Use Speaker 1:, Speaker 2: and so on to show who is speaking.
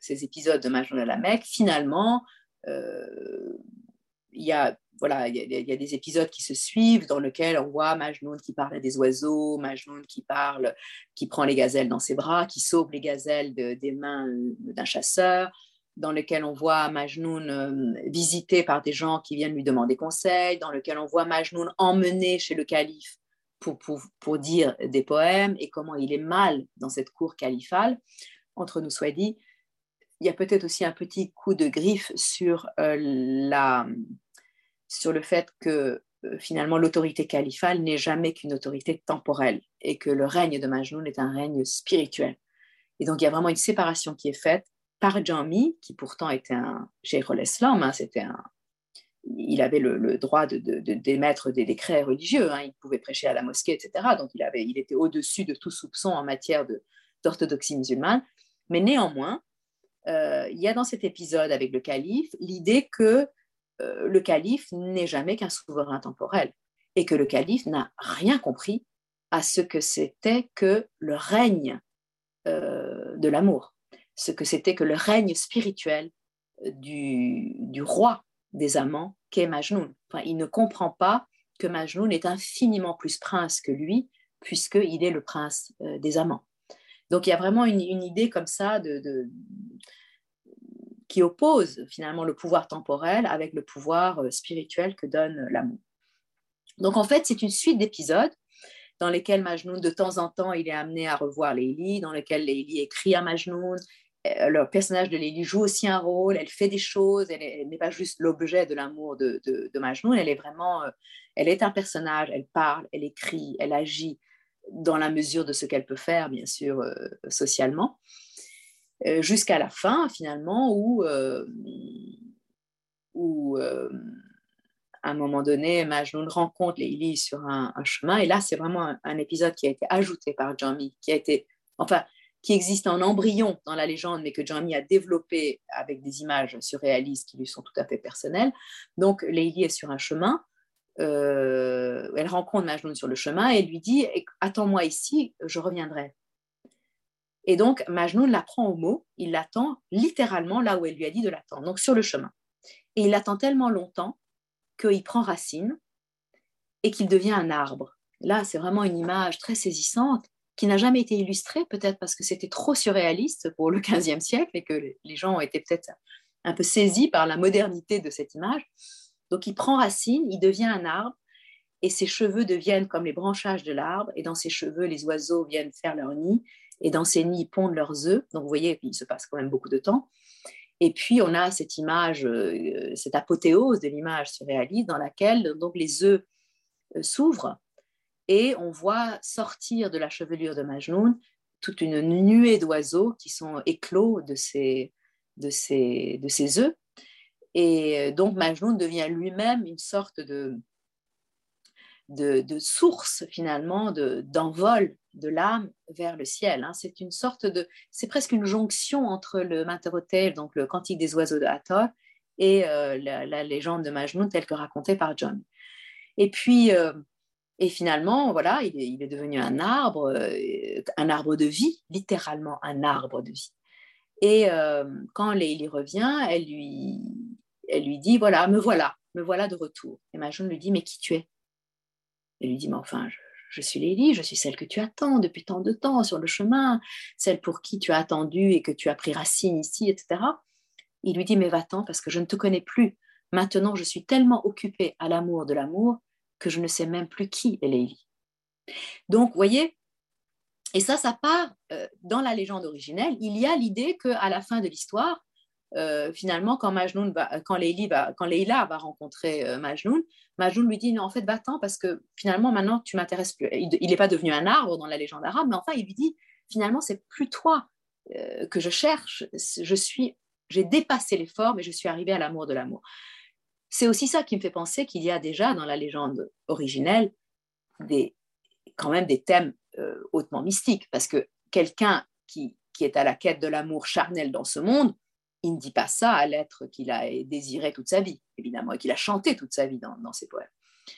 Speaker 1: ces épisodes de Majnun à la Mecque, finalement, euh, il y a y, a des épisodes qui se suivent dans lesquels on voit Majnun qui parle à des oiseaux, Majnun qui parle, qui prend les gazelles dans ses bras, qui sauve les gazelles des mains d'un chasseur, dans lequel on voit Majnun euh, visité par des gens qui viennent lui demander conseil, dans lequel on voit Majnun emmené chez le calife pour, pour, pour, dire des poèmes et comment il est mal dans cette cour califale. Entre nous soit dit, il y a peut-être aussi un petit coup de griffe sur, euh, la, sur le fait que euh, finalement l'autorité califale n'est jamais qu'une autorité temporelle et que le règne de Majnun est un règne spirituel. Et donc il y a vraiment une séparation qui est faite par Jami, qui pourtant était un Jérôme l'Islam, hein, c'était un, il avait le, droit d'émettre de, des décrets religieux, hein, il pouvait prêcher à la mosquée, etc. Donc il, avait, il était au-dessus de tout soupçon en matière d'orthodoxie musulmane. Mais néanmoins, il y a dans cet épisode avec le calife l'idée que euh, le calife n'est jamais qu'un souverain temporel et que le calife n'a rien compris à ce que c'était que le règne euh, de l'amour ce que c'était que le règne spirituel du, roi des amants qu'est Majnun. il ne comprend pas que Majnun est infiniment plus prince que lui, puisqu'il est le prince euh, des amants. Donc il y a vraiment une, idée comme ça qui oppose finalement le pouvoir temporel avec le pouvoir euh, spirituel que donne l'amour. Donc en fait, c'est une suite d'épisodes dans lesquels Majnun, de temps en temps, il est amené à revoir Leili, dans lesquels Leili écrit à Majnun, euh, le personnage de Lily joue aussi un rôle, elle fait des choses, elle n'est pas juste l'objet de l'amour de, de, Majnun, elle est vraiment, euh, elle est un personnage, elle parle, elle écrit, elle agit dans la mesure de ce qu'elle peut faire, bien sûr, euh, socialement, jusqu'à la fin, finalement, où, où à un moment donné, Majnun rencontre Lily sur un, chemin, et là, c'est vraiment un, épisode qui a été ajouté par Jamie, qui a été, enfin, qui existe en embryon dans la légende, mais que Johnny a développé avec des images surréalistes qui lui sont tout à fait personnelles. Donc, Leili est sur un chemin. Euh, elle rencontre Majnun sur le chemin et lui dit Attends-moi ici, je reviendrai. Et donc, Majnun la prend au mot, il l'attend littéralement là où elle lui a dit de l'attendre, donc sur le chemin. Et il l'attend tellement longtemps qu'il prend racine et qu'il devient un arbre. Là, c'est vraiment une image très saisissante qui n'a jamais été illustré, peut-être parce que c'était trop surréaliste pour le XVe siècle et que les gens ont été peut-être un peu saisis par la modernité de cette image. Donc il prend racine, il devient un arbre et ses cheveux deviennent comme les branchages de l'arbre et dans ses cheveux, les oiseaux viennent faire leur nid et dans ces nids pondent leurs œufs. Donc vous voyez, il se passe quand même beaucoup de temps. Et puis on a cette image, euh, cette apothéose de l'image surréaliste dans laquelle donc les œufs euh, s'ouvrent et on voit sortir de la chevelure de Majnun toute une nuée d'oiseaux qui sont éclos de ces, de ces, de ces œufs. Et donc Majnun devient lui-même une sorte de, de, source finalement d'envol de, l'âme vers le ciel. Hein. C'est une sorte de, c'est presque une jonction entre le Mater donc le Cantique des oiseaux de Hathor, et euh, la, légende de Majnun telle que racontée par John. Et puis, euh, et finalement, voilà, il est, devenu un arbre, euh, un arbre de vie, littéralement un arbre de vie. Et euh, quand Leili revient, elle lui, elle lui dit, voilà, me voilà, me voilà de retour. Et Majnun lui dit, mais qui tu es? Elle lui dit, mais enfin, je, suis Leili, je suis celle que tu attends depuis tant de temps sur le chemin, celle pour qui tu as attendu et que tu as pris racine ici, etc. Il lui dit, mais va-t'en parce que je ne te connais plus. Maintenant, je suis tellement occupée à l'amour de l'amour que je ne sais même plus qui est Leili. Donc, voyez, et ça, ça part euh, dans la légende originelle. Il y a l'idée qu'à la fin de l'histoire, euh, finalement, quand Majnun va, quand, Leila va rencontrer euh, Majnun, Majnun lui dit non, en fait, va-t'en parce que finalement, maintenant, tu m'intéresses plus. Il n'est pas devenu un arbre dans la légende arabe, mais enfin, il lui dit finalement, c'est plus toi que je cherche. Je suis, j'ai dépassé les formes et je suis arrivé à l'amour de l'amour. C'est aussi ça qui me fait penser qu'il y a déjà dans la légende originelle des, quand même des thèmes euh, hautement mystiques, parce que quelqu'un qui, qui est à la quête de l'amour charnel dans ce monde, il ne dit pas ça à l'être qu'il a désiré toute sa vie, évidemment, et qu'il a chanté toute sa vie dans, ses poèmes.